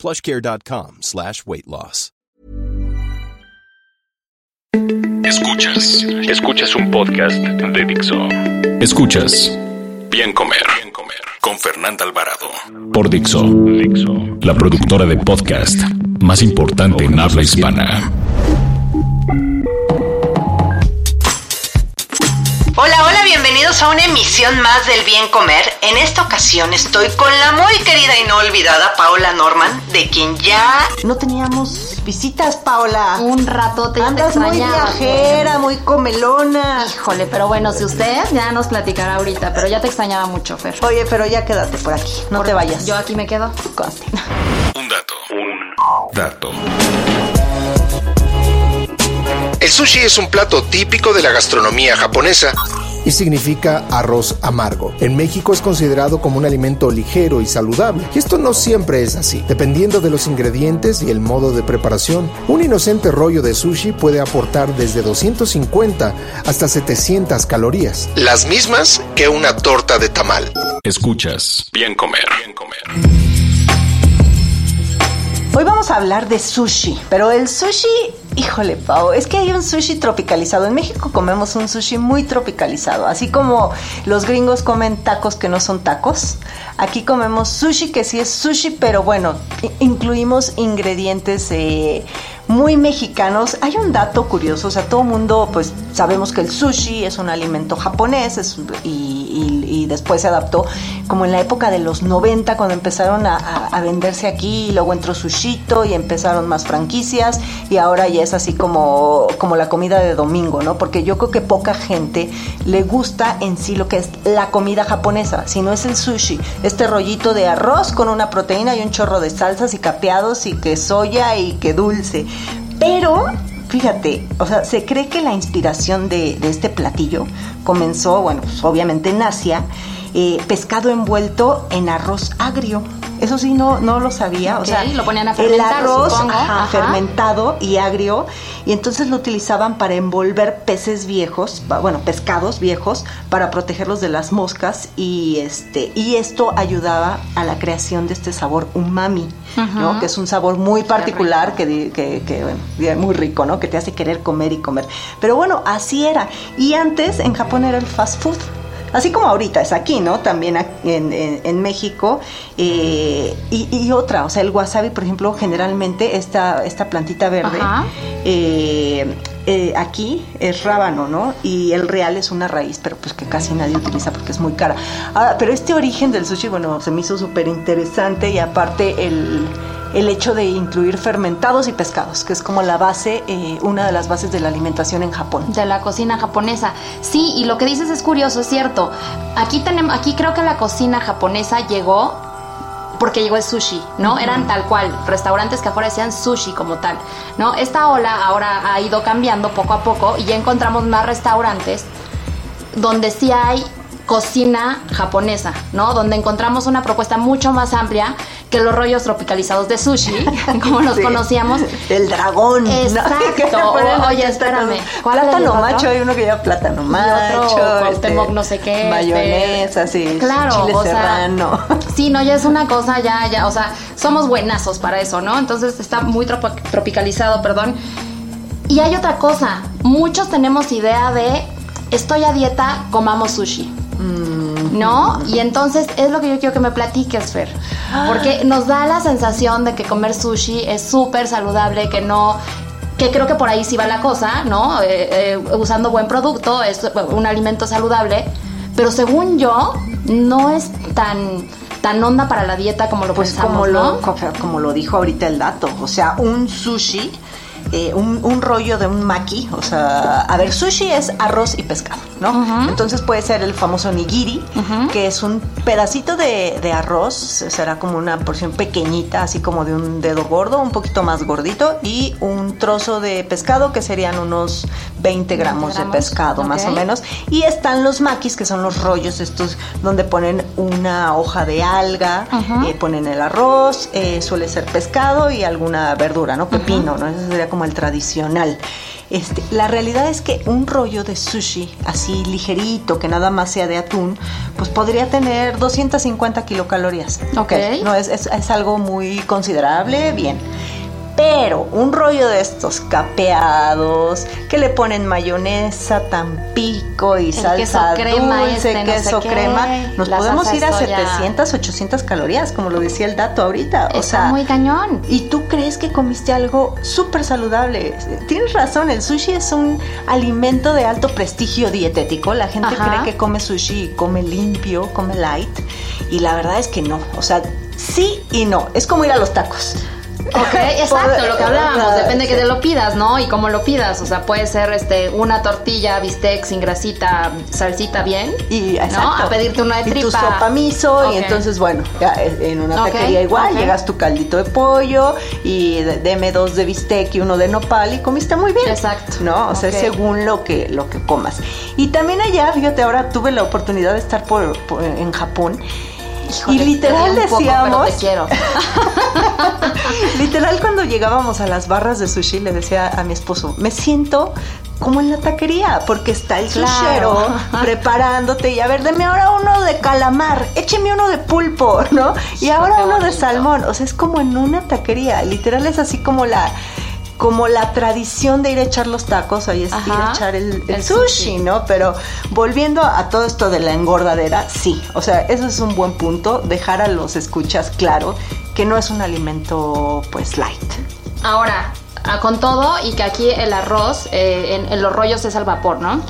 plushcare.com slash weight loss. Escuchas, escuchas un podcast de Dixo. Escuchas Bien Comer, Bien Comer con Fernanda Alvarado por Dixo, Dixo, la productora de podcast más importante en habla hispana. A una emisión más del Bien Comer. En esta ocasión estoy con la muy querida y no olvidada Paola Norman, de quien ya no teníamos visitas, Paola. Un ratote, ya Andas te muy viajera, muy comelona. Híjole, pero bueno, si usted ya nos platicará ahorita, pero ya te extrañaba mucho, Fer. Oye, pero ya quédate por aquí, no te vayas. Yo aquí me quedo. Conste. Un dato, un dato. El sushi es un plato típico de la gastronomía japonesa. Y significa arroz amargo. En México es considerado como un alimento ligero y saludable, y esto no siempre es así. Dependiendo de los ingredientes y el modo de preparación, un inocente rollo de sushi puede aportar desde 250 hasta 700 calorías. Las mismas que una torta de tamal. Escuchas Bien Comer, Bien Comer. Hoy vamos a hablar de sushi, pero el sushi, híjole, Pau, es que hay un sushi tropicalizado. En México comemos un sushi muy tropicalizado, así como los gringos comen tacos que no son tacos. Aquí comemos sushi que sí es sushi, pero bueno, incluimos ingredientes eh, muy mexicanos. Hay un dato curioso, o sea, todo mundo, pues sabemos que el sushi es un alimento japonés y, después se adaptó como en la época de los 90 cuando empezaron a, venderse aquí luego entró Sushito y empezaron más franquicias y ahora ya es así como, como la comida de domingo, ¿no? Porque yo creo que poca gente le gusta en sí lo que es la comida japonesa, si no es el sushi, este rollito de arroz con una proteína y un chorro de salsas y capeados y que soya y que dulce. Pero Fíjate, o sea, se cree que la inspiración de, este platillo comenzó, bueno, pues obviamente en Asia, eh, pescado envuelto en arroz agrio. Eso sí, no, no lo sabía. O sea, lo ponían a el fermentar, arroz ajá, Ajá. fermentado y agrio, y entonces lo utilizaban para envolver peces viejos, bueno, pescados viejos, para protegerlos de las moscas, y este, y esto ayudaba a la creación de este sabor umami, ¿no? Que es un sabor muy particular que, que, que, bueno, muy rico, ¿no? Que te hace querer comer y comer. Pero bueno, así era. Y antes en Japón era el fast food. Así como ahorita es aquí, ¿no? También en, en- en México. eh, y, y otra, o sea, el wasabi, por ejemplo, generalmente esta, esta plantita verde, Ajá. eh, eh, aquí es rábano, ¿no? Y el real es una raíz, pero pues que casi nadie utiliza porque es muy cara. Ahora, pero este origen del sushi, bueno, se me hizo súper interesante y aparte el, el hecho de incluir fermentados y pescados, que es como la base, eh, una de las bases de la alimentación en Japón. De la cocina japonesa. Sí, y lo que dices es curioso, es cierto. Aquí tenemos, aquí creo que la cocina japonesa llegó porque llegó el sushi, ¿no? Eran tal cual, restaurantes que afuera decían sushi como tal, ¿no? Esta ola ahora ha ido cambiando poco a poco y ya encontramos más restaurantes donde sí hay cocina japonesa, ¿no? Donde encontramos una propuesta mucho más amplia que los rollos tropicalizados de sushi, como los Sí. conocíamos. El dragón. ¿no? Exacto. Que se ponen O- oye, espérame. cosas. ¿Cuál era el Plátano macho, hay uno que lleva plátano macho. otro este, no sé qué, este, Mayonesa, sí. Claro, Chile o sea, serrano. Sí, no, ya es una cosa, ya, ya, o sea, somos buenazos para eso, ¿no? Entonces está muy tropicalizado, perdón. Y hay otra cosa, muchos tenemos idea de estoy a dieta, comamos sushi. ¿No? Y entonces es lo que yo quiero que me platiques, Fer. Porque nos da la sensación de que comer sushi es súper saludable, que no. Que creo que por ahí sí va la cosa, ¿no? Eh, eh, usando buen producto, es un alimento saludable. Pero según yo, no es tan, tan onda para la dieta como lo Pues pensamos, como ¿no? lo, co- como lo dijo ahorita el dato, o sea, un sushi, eh, un, un rollo de un maki, o sea, a ver, sushi es arroz y pescado. ¿No? Entonces puede ser el famoso nigiri, que es un pedacito de, de arroz, será como una porción pequeñita, así como de un dedo gordo, un poquito más gordito, y un trozo de pescado que serían unos 20 gramos, de pescado, más o menos. Y están los maquis, que son los rollos estos donde ponen una hoja de alga, eh, ponen el arroz, eh, suele ser pescado y alguna verdura, ¿no? Pepino, ¿no? Ese sería como el tradicional. Este, la realidad es que un rollo de sushi así ligerito, que nada más sea de atún, pues podría tener 250 kilocalorías. Ok. No, es, es, es algo muy considerable, bien. Pero un rollo de estos capeados, que le ponen mayonesa, tampico y El salsa queso crema dulce, este, no sé queso qué, crema, nos la podemos ir a de soya. 700, 800 calorías, como lo decía el dato ahorita. o Está sea, muy cañón. y tú crees que comiste algo súper saludable. Tienes razón, el sushi es un alimento de alto prestigio dietético. La gente Ajá. cree que come sushi y come limpio, come light. Y la verdad es que no. O sea, sí y no. Es como ir a los tacos. Ok, exacto, lo que hablábamos, depende que te lo pidas, ¿no? Y cómo lo pidas, o sea, puede ser este una tortilla, bistec sin grasita, salsita bien, Y, ¿no? exacto. A pedirte una de Y tripa. tu sopa miso, y entonces, bueno, ya en una taquería igual, llegas tu caldito de pollo y de- deme dos de bistec y uno de nopal y comiste muy bien. Exacto. ¿No? O sea, según lo que, lo que comas. Y también allá, fíjate, ahora tuve la oportunidad de estar por, por- en Japón. Híjole, y te literal poco, decíamos, pero te quiero. literal cuando llegábamos a las barras de sushi le decía a mi esposo, me siento como en la taquería, porque está el Claro. sushero preparándote y a ver, deme ahora uno de calamar, écheme uno de pulpo, ¿no? Y ahora uno de salmón, o sea, es como en una taquería, literal es así como la como la tradición de ir a echar los tacos, ahí es ir a echar el, el el sushi, sushi. ¿no? Pero volviendo a todo esto de la engordadera, sí, o sea, eso es un buen punto, dejar a los escuchas claro que no es un alimento pues light. Ahora, ah, con todo y que aquí el arroz eh, en, en los rollos es al vapor, ¿no?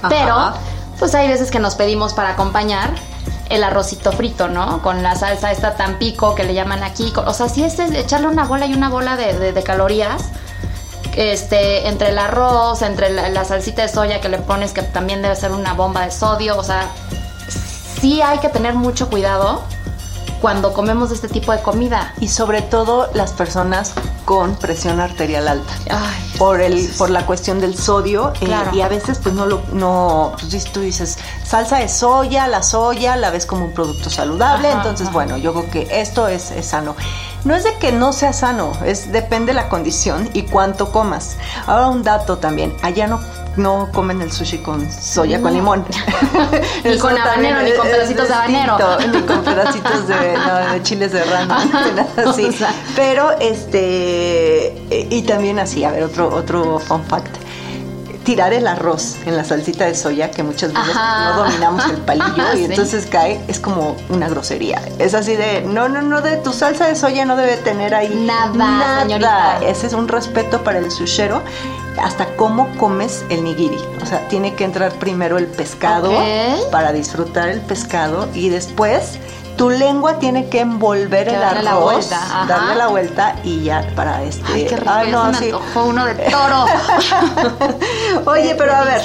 Ajá. Pero, pues hay veces que nos pedimos para acompañar el arrocito frito, ¿no? Con la salsa esta tan pico que le llaman aquí. o sea, si es echarle una bola y una bola de, de- de calorías, este, entre el arroz, entre la, la salsita de soya que le pones, que también debe ser una bomba de sodio, o sea, sí hay que tener mucho cuidado cuando comemos este tipo de comida. Y sobre todo las personas con presión arterial alta. Ay, por el por la cuestión del sodio eh, y a veces pues no lo no pues, tú dices salsa de soya la soya la ves como un producto saludable Ajá, entonces ajá. bueno yo creo que esto es, es sano. No es de que no sea sano es depende la condición y cuánto comas. Ahora un dato también allá no no comen el sushi con soya con No. limón Ni con habanero, ni con pedacitos de habanero. ni con pedacitos de, no, de chiles de rana, nada así. O sea. Pero este y también así, a ver, otro otro fun fact. Tirar el arroz en la salsita de soya, que muchas veces Ajá. no dominamos el palillo y Sí. entonces cae, es como una grosería. Es así de, no, no, no, de tu salsa de soya no debe tener ahí Nada, señorita. Ese es un respeto para el sushero. Hasta cómo comes el nigiri. O sea, tiene que entrar primero el pescado para disfrutar el pescado y después tu lengua tiene que envolver Que el darle arroz, la vuelta, darle la vuelta y ya para este. Ay, qué rico, Ay, ya no, sí. uno de toro. Oye, pero a ver,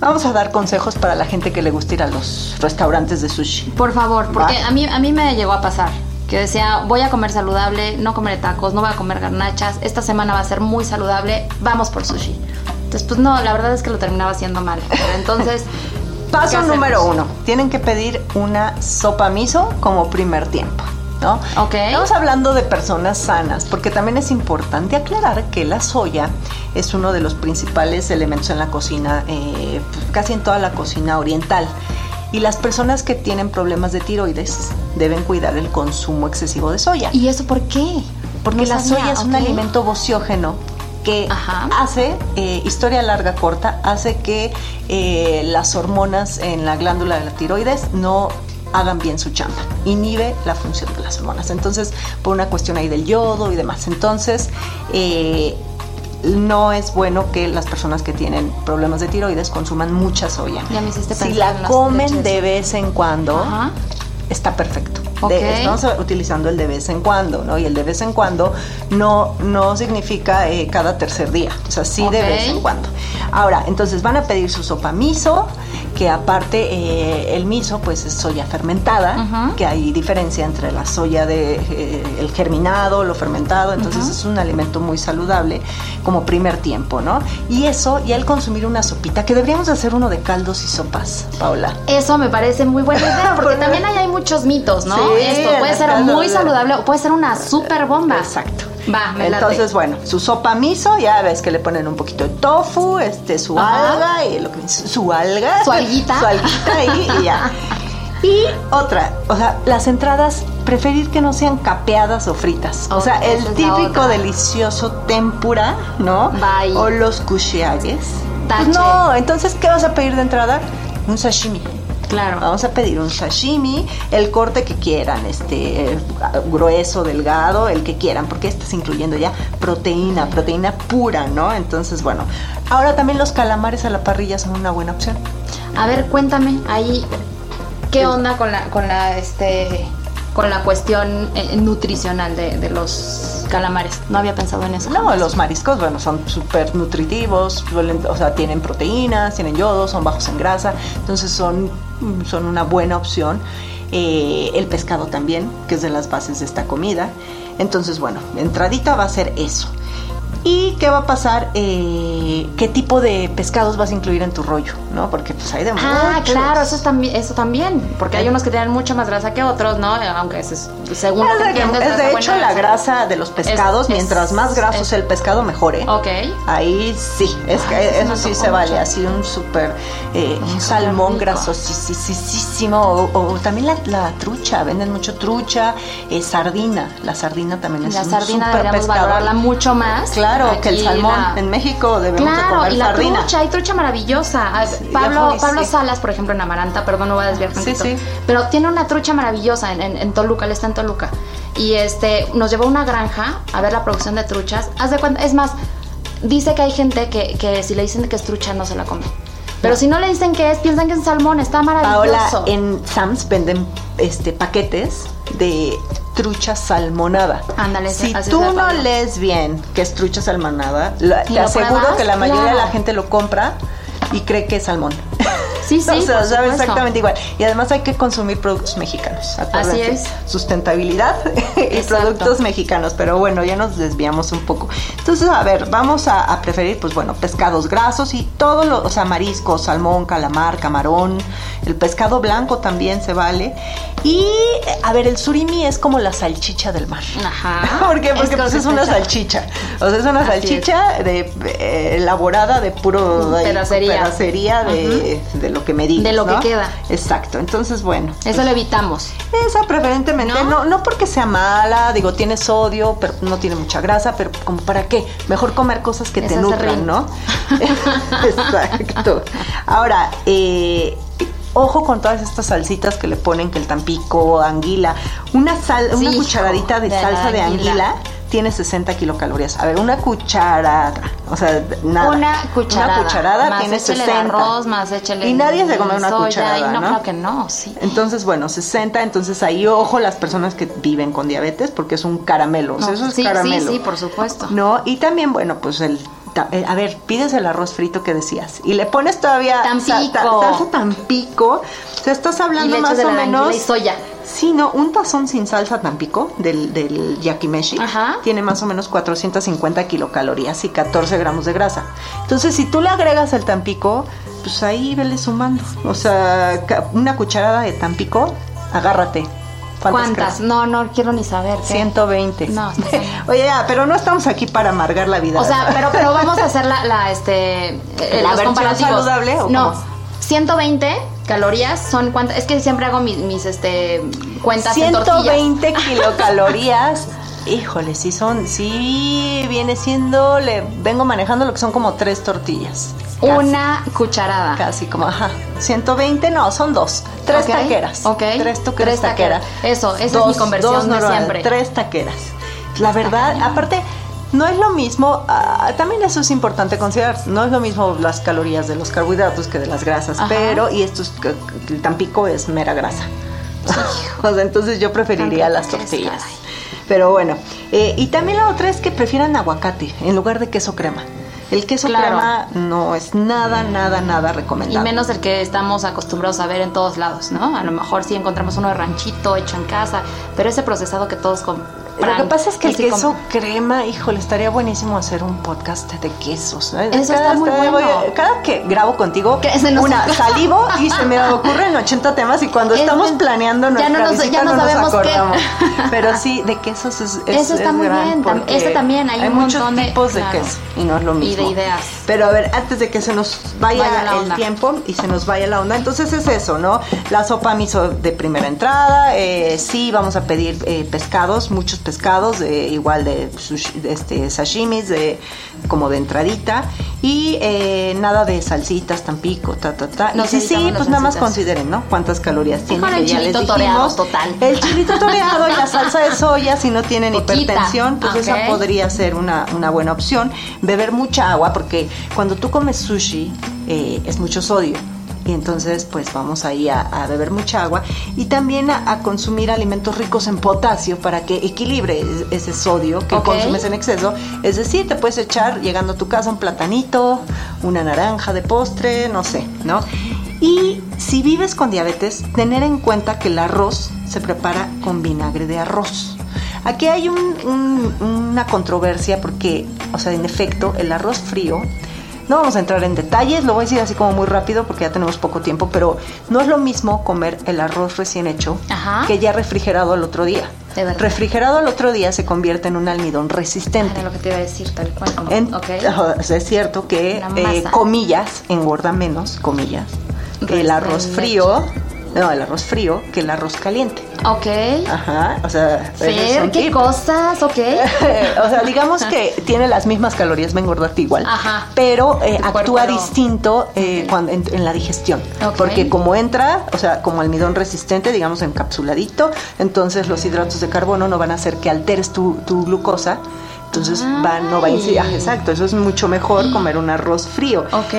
vamos a dar consejos para la gente que le gusta ir a los restaurantes de sushi. Por favor, porque Va. a mí, a mí me llegó a pasar que decía, voy a comer saludable, no comeré tacos, no voy a comer garnachas, esta semana va a ser muy saludable, vamos por sushi. Entonces, pues no, la verdad es que lo terminaba haciendo mal. Pero entonces, ¿qué Paso número uno, tienen que pedir una sopa miso como primer tiempo. ¿No? Ok. Estamos hablando de personas sanas, porque también es importante aclarar que la soya es uno de los principales elementos en la cocina, eh, casi en toda la cocina oriental. Y las personas que tienen problemas de tiroides deben cuidar el consumo excesivo de soya. ¿Y eso por qué? Porque No la sabía, soya es un alimento vociógeno que Ajá. hace, eh, historia larga corta, hace que eh, las hormonas en la glándula de la tiroides no hagan bien su chamba, inhibe la función de las hormonas. Entonces, por una cuestión ahí del yodo y demás. Entonces, eh, no es bueno que las personas que tienen problemas de tiroides consuman mucha soya. Ya me hiciste si la comen de vez en cuando, Ajá. está perfecto. De- Ok. estamos utilizando el de vez en cuando, ¿no? Y el de vez en cuando no, no significa eh, cada tercer día, o sea, sí de vez en cuando. Ahora, entonces van a pedir su sopa miso, que aparte eh, el miso pues es soya fermentada, que hay diferencia entre la soya de eh, el germinado, lo fermentado, entonces es un alimento muy saludable como primer tiempo, ¿no? Y eso, y al consumir una sopita, que deberíamos hacer uno de caldos y sopas, Paula. Eso me parece muy buena idea, porque también ahí hay muchos mitos, ¿no? Sí, Esto puede ser muy saludable o puede ser una super bomba. Exacto. Va, me late. Entonces, bueno, su sopa miso, ya ves que le ponen un poquito de tofu, este, su Ajá. alga, y lo que su alga. Su alguita. Su alguita ahí, y ya. Y otra, o sea, las entradas, preferir que no sean capeadas o fritas. O sea, el típico delicioso tempura, ¿no? Bye. O los. Tache. Pues no, entonces, ¿qué vas a pedir de entrada? Un sashimi. Claro. Vamos a pedir un sashimi, el corte que quieran, este eh, grueso, delgado, el que quieran, porque estás incluyendo ya proteína, proteína pura, ¿no? Entonces, bueno, ahora también los calamares a la parrilla son una buena opción. A ver, cuéntame ahí qué onda con la con la este con la cuestión eh, nutricional de, de los calamares. No había pensado en eso. No, los mariscos, bueno, son súper nutritivos, o sea, tienen proteínas, tienen yodo, son bajos en grasa, entonces son, son una buena opción. Eh, el pescado también, que es de las bases de esta comida. Entonces, bueno, entradita va a ser eso. ¿Y qué va a pasar? Eh, ¿Qué tipo de pescados vas a incluir en tu rollo? ¿No? Porque pues hay de Ah, muchos. claro, eso también, eso también, porque hay unos que tienen mucha más grasa que otros, ¿no? Aunque es, es- según lo Es que de, es de hecho la grasa de los pescados, es- mientras más graso es- sea el pescado, mejor, ¿eh? Ok. Ahí sí, es que Ay, eso sí se vale, mucho. así un súper, eh, un salmón grasosísimo, o, o también la, la trucha, venden mucho trucha, eh, sardina, la sardina también es La un sardina súper pescado. valorarla mucho más. Claro, que el salmón, la- en México debemos de Claro, comer y la sardina. trucha, hay trucha maravillosa. Ah, Sí, Pablo, Pablo sí. Salas, por ejemplo, en Amaranta, perdón, no voy a desviar tantito, sí. pero tiene una trucha maravillosa en, en- en Toluca, él está en Toluca. Y este, nos llevó a una granja a ver la producción de truchas. Haz de cuenta, es más, dice que hay gente que, que si le dicen que es trucha no se la come. Pero si no le dicen que es, piensan que es salmón, está Paola, maravilloso. en Sam's venden este paquetes de trucha salmonada. Ándale, si así tú no lees bien que es trucha salmonada, la- ¿Y te aseguro pruebas? que la mayoría de la gente lo compra y cree que es salmón. Sí, sí, o sea, sabe exactamente igual. Y además hay que consumir productos mexicanos. acuérdense. es. Sustentabilidad y Exacto. productos mexicanos. Pero bueno, ya nos desviamos un poco. Entonces, a ver, vamos a, a preferir, pues bueno, pescados grasos y todo lo, o sea, mariscos, salmón, calamar, camarón. El pescado blanco también se vale. Y, eh, a ver, el surimi es como la salchicha del mar. Ajá. ¿Por qué? Porque Es pues, es una salchicha. O sea, es una Así salchicha de, eh, elaborada de puro Pedacería. de, de lo que me digas. De lo que queda. Exacto. Entonces, bueno. Eso lo evitamos. Esa preferentemente, ¿No? ¿No? no, porque sea mala, digo, tiene sodio, pero no tiene mucha grasa, pero como para qué, mejor comer cosas que te nutran. ¿no? Exacto. Ahora, eh, ojo con todas estas salsitas que le ponen, que el tampico, anguila, una sal, Sí, una cucharadita de, salsa de anguila. anguila tiene 60 kilocalorías. A ver, una cucharada, o sea, nada. Una cucharada. Una cucharada más tiene échele 60. el arroz, más échele Y nadie se come una soya, cucharada, y no, ¿no? claro que no, sí. Entonces, bueno, 60, entonces ahí ojo las personas que viven con diabetes porque es un caramelo, o sea, No, eso es sí, caramelo. sí, sí, por supuesto. No, y también, bueno, pues el a ver, pides el arroz frito que decías y le pones todavía Tampico. sa- ta- salsa tampico. O sea, estás hablando más de o menos y soya. Sí, no, un tazón sin salsa tampico del, del yakimeshi Ajá. tiene más o menos 450 kilocalorías y 14 gramos de grasa. Entonces, si tú le agregas el tampico, pues ahí vele sumando. O sea, una cucharada de tampico, agárrate. ¿Cuántas? No, no quiero ni saber. ¿qué? 120. No, está bien. Oye, ya, pero no estamos aquí para amargar la vida. O sea, pero, pero vamos a hacer la, la, este, eh, ¿La los comparativos. saludable o no, cómo? 120 calorías son cuántas. Es que siempre hago mis, mis este, cuentas en tortillas. 120 kilocalorías. Híjole, sí son, sí viene siendo, le vengo manejando lo que son como tres tortillas. Casi, Una cucharada. Casi como, ajá. 120, no, son dos. Tres taqueras. ok. Tres, taqueras. Eso, esa es mi conversión dos de siempre. Tres taqueras. La verdad, aparte, no es lo mismo, ah, también eso es importante considerar, no es lo mismo las calorías de los carbohidratos que de las grasas, Ajá. pero, y esto es, el tampico es mera grasa. o sea, entonces yo preferiría las tortillas. Pero bueno, eh, y también la otra es que prefieran aguacate en lugar de queso crema. El queso Claro. crema no es nada, nada, nada Y recomendable. menos el que estamos acostumbrados a ver en todos lados, ¿no? A lo mejor sí encontramos uno de ranchito hecho en casa, pero ese procesado que todos. Lo que pasa es que el queso como- crema, híjole, estaría buenísimo hacer un podcast de quesos. ¿no? Eso está muy bueno. cada que grabo contigo, nos- una salivo y se me ocurren 80 temas y cuando Es- estamos planeando ya nuestra no nos- visita ya no no nos sabemos qué. acordamos. Pero sí, de quesos es, es- Eso está es muy gran bien. Ese también, hay un muchos montón de- tipos de claro. queso y no es lo Y mismo. de ideas. Pero a ver, antes de que se nos vaya, Vaya el tiempo y se nos vaya la onda, entonces es eso, ¿no? La sopa miso de primera entrada, eh, sí vamos a pedir eh, pescados, muchos pescados, de, igual de, sushi- de este, sashimis, de, como de entradita, y eh, nada de salsitas, tampico, ta, ta, ta. No sí, sí, pues nada más consideren, ¿no? Cuántas calorías tiene, Mejor el ya chilito toreado, total. El chilito toreado y la salsa de soya, si no tienen Poquita, hipertensión, pues esa podría ser una, una buena opción. Beber mucha agua, porque cuando tú comes sushi eh, es mucho sodio. Y entonces, pues vamos ahí a, a beber mucha agua y también a, a consumir alimentos ricos en potasio para que equilibre es- ese sodio que consumes en exceso. Es decir, te puedes echar llegando a tu casa un platanito, una naranja de postre, no sé, ¿no? Y si vives con diabetes, tener en cuenta que el arroz se prepara con vinagre de arroz. Aquí hay un- un- una controversia porque, o sea, en efecto, el arroz frío, no vamos a entrar en detalles, lo voy a decir así como muy rápido porque ya tenemos poco tiempo, pero no es lo mismo comer el arroz recién hecho Ajá. que ya refrigerado al otro día. De verdad. Refrigerado al otro día se convierte en un almidón resistente. Era lo que te iba a decir, tal cual. como- En- es cierto que, eh, comillas, engorda menos, comillas, el arroz frío, no, el arroz frío que el arroz caliente. Ok. Ajá, o sea, Fer, qué tip. cosas, ok. o sea, digamos que tiene las mismas calorías, va a engordarte igual, Ajá. pero eh, actúa distinto eh, cuando, en, en la digestión, porque como entra, o sea, como almidón resistente, digamos encapsuladito, entonces los hidratos de carbono no van a hacer que alteres tu, tu glucosa, entonces va, no va a incidir, ah, exacto, eso es mucho mejor comer un arroz frío. Ok.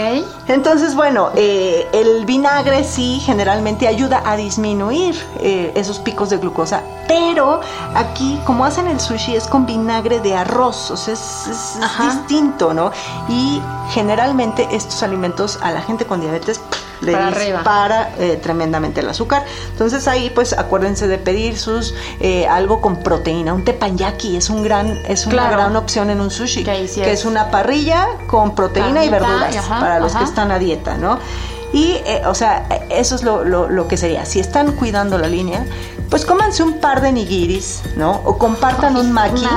Entonces, bueno, eh, el vinagre sí generalmente ayuda a disminuir eh, esos picos de glucosa, pero aquí, como hacen el sushi, es con vinagre de arroz, o sea, es, es- es Ajá. distinto, ¿no? Y generalmente estos alimentos a la gente con diabetes pff, le Para dispara eh, tremendamente el azúcar. Entonces ahí, pues acuérdense de pedir sus eh, algo con proteína, un teppanyaki es un gran, es una Claro. gran opción en un sushi, Que es. una parrilla con proteína y verduras y ajá, para los que están a dieta, ¿no? Y, eh, o sea, eso es lo, lo- lo que sería. Si están cuidando la línea, pues cómanse un par de nigiris, ¿no? O compartan un maki,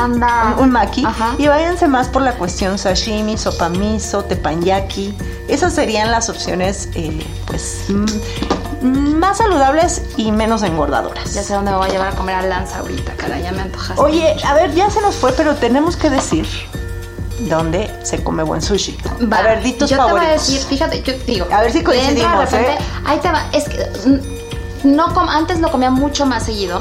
un, maki, Ajá. y váyanse más por la cuestión sashimi, sopa miso, teppanyaki. Esas serían las opciones, eh, pues, mm, más saludables y menos engordadoras. Ya sé dónde me voy a llevar a comer a Lanza ahorita, cara, ya me antojaste. Oye, a ver, ya se nos fue, pero tenemos que decir dónde se come buen sushi. Va, a ver, di tus yo favoritos. te voy a decir, fíjate, yo digo. A ver si coincidimos, de repente, ¿eh? Ahí te va, es que mm, no antes lo comía mucho más seguido.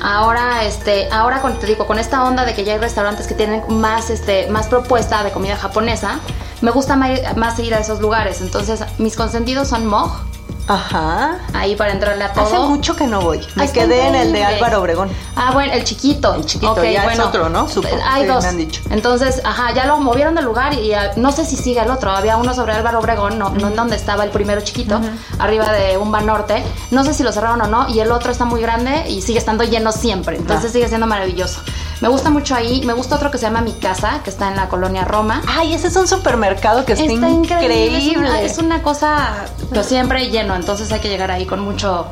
Ahora, este, ahora con, te digo, con esta onda de que ya hay restaurantes que tienen más, este, más propuesta de comida japonesa, me gusta más, más ir a esos lugares. Entonces, mis consentidos son Moj, Ajá. ahí para entrarle a todo. Hace mucho que no voy. Me está quedé en el de. Álvaro Obregón. Ah, bueno, el chiquito. El chiquito, Ok, ya es otro, ¿no? Supo. Hay Sí, dos. me han dicho. Entonces, ajá, ya lo movieron del lugar y ah, no sé si sigue el otro. Había uno sobre Álvaro Obregón, no, no en donde estaba el primero chiquito, arriba de un Norte. No sé si lo cerraron o no. Y el otro está muy grande y sigue estando lleno siempre. Entonces Ah. sigue siendo maravilloso. Me gusta mucho ahí. Me gusta otro que se llama Mi Casa, que está en la colonia Roma. Ay, ese es un supermercado que está, Está increíble. increíble. Es una, es una cosa, pero siempre lleno. Entonces hay que llegar ahí con mucho,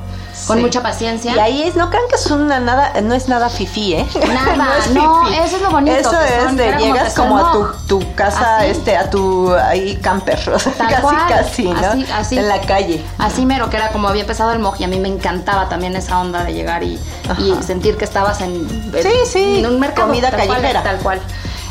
con Sí. mucha paciencia. Y ahí es, no crean que es una nada, no es nada fifí, ¿eh? Nada, es no, eso es lo bonito, Eso es son- de como llegas como a tu, casa, Así. este, a tu ahí camper, o sea, Tal casi cual. casi, ¿no? Así, así. En la calle. Así mero, que era como había empezado el moj y a mí me encantaba también esa onda de llegar y, y sentir que estabas en, en- Sí, sí, en un mercado. comida tal cual, callejera. tal cual.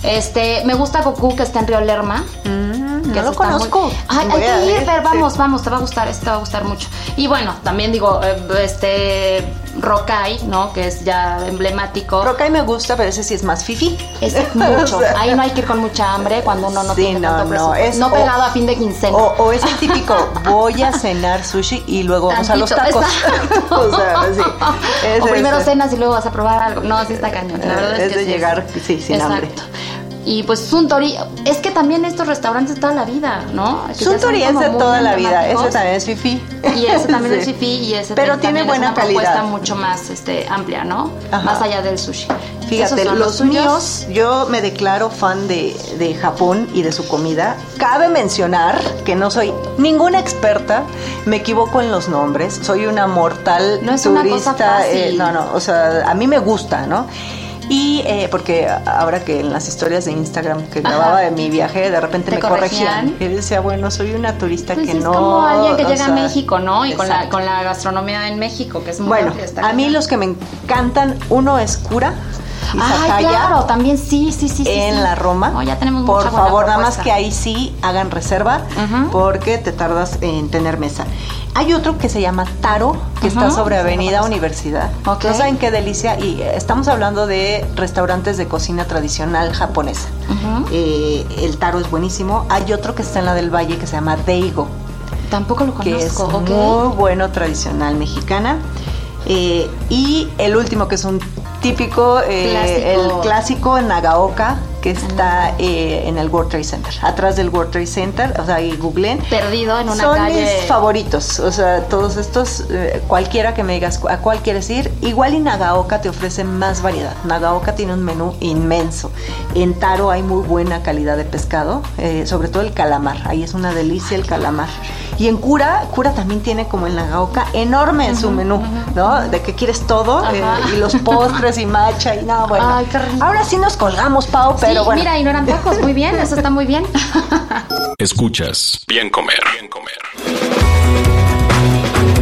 Este, me gusta Goku que está en Río Lerma. que no lo conozco. muy- Ay, Voy hay que ir, ver, Fer, sí. vamos, vamos, te va a gustar, este te va a gustar mucho. Y bueno, también digo, eh, este, Rokai, ¿no? Que es ya emblemático. Rokai me gusta, pero ese sí es más fifi. Es mucho. Ahí no hay que ir con mucha hambre cuando uno no Sí, tiene no, tanto no, es- no o- pegado a fin de quincena. O, o es el típico, voy a cenar sushi y luego vamos a los tacos. o sea, sí. Es o primero ese. cenas y luego vas a probar algo. No, así está cañón. La verdad es, Es que de sí llegar, sí, sin hambre. Y pues Suntory, es que también estos restaurantes de toda la vida, ¿no? Que Suntory es de toda la vida, ese también es fifi. Y ese también es fifi y ese Pero también tiene es buena una propuesta calidad. mucho más este, amplia, ¿no? Ajá. Más allá del sushi. Fíjate, los suyos. míos, yo me declaro fan de, de Japón y de su comida. Cabe mencionar que no soy ninguna experta, me equivoco en los nombres, soy una mortal No es una cosa fácil. eh, no, no, o sea, a mí me gusta, ¿no? Y eh, porque ahora que en las historias de Instagram que grababa de mi viaje, de repente ¿Te me corregían. corregían? Y decía, bueno, soy una turista Pues que es no. como alguien que llega a sea, México, ¿no? Y con la, con la gastronomía en México, que es muy Bueno, amplia, a mí los que me encantan, uno es Cura. Izakaya. claro, también sí, sí, sí. sí, en sí. la Roma. No, ya tenemos Por mucha buena favor, nada más que ahí sí hagan reserva porque te tardas en tener mesa. Hay otro que se llama Taro, que está sobre Avenida conozco. Universidad. Ok. No saben qué delicia. Y eh, estamos hablando de restaurantes de cocina tradicional japonesa. Eh, el Taro es buenísimo. Hay otro que está en la del Valle que se llama Deigo Tampoco lo que es conozco, muy bueno tradicional mexicana. Eh, y el último que es un típico, eh, Clásico. el clásico en Nagaoka, que está eh, en el World Trade Center, atrás del World Trade Center, o sea, y googleen. Perdido en una Son calle. mis favoritos, o sea, todos estos, eh, cualquiera que me digas a cuál quieres ir, igual y Nagaoka te ofrece más variedad. Nagaoka tiene un menú inmenso. En Taro hay muy buena calidad de pescado, eh, sobre todo el calamar, ahí es una delicia el calamar. Y en Cura, Cura también tiene como en Nagaoka enorme en su menú, ¿no? De que quieres todo, eh, y los postres y matcha y no, bueno. Ay, qué rico. Ahora sí nos colgamos, Pau, pero sí, bueno. mira, y no eran tacos, muy bien, eso está muy bien. Escuchas Bien Comer. Bien Comer.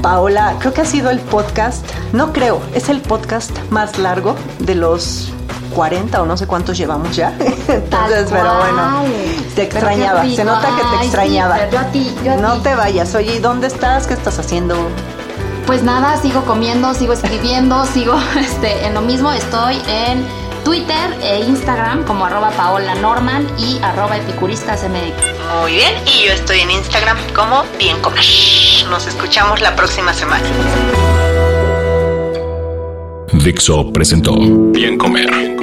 Paola, creo que ha sido el podcast, no creo, es el podcast más largo de los 40 o no sé cuántos llevamos ya. Entonces, pero bueno, te extrañaba, se nota que te extrañaba. yo a ti, yo a no ti. te vayas, oye, ¿y dónde estás? ¿Qué estás haciendo? Pues nada, sigo comiendo, sigo escribiendo, sigo este, en lo mismo. Estoy en Twitter e Instagram como arroba Paola Norman y arroba epicuristasmx. Muy bien, y yo estoy en Instagram como Bien Comer. Nos escuchamos la próxima semana. Dixo presentó Bien Comer.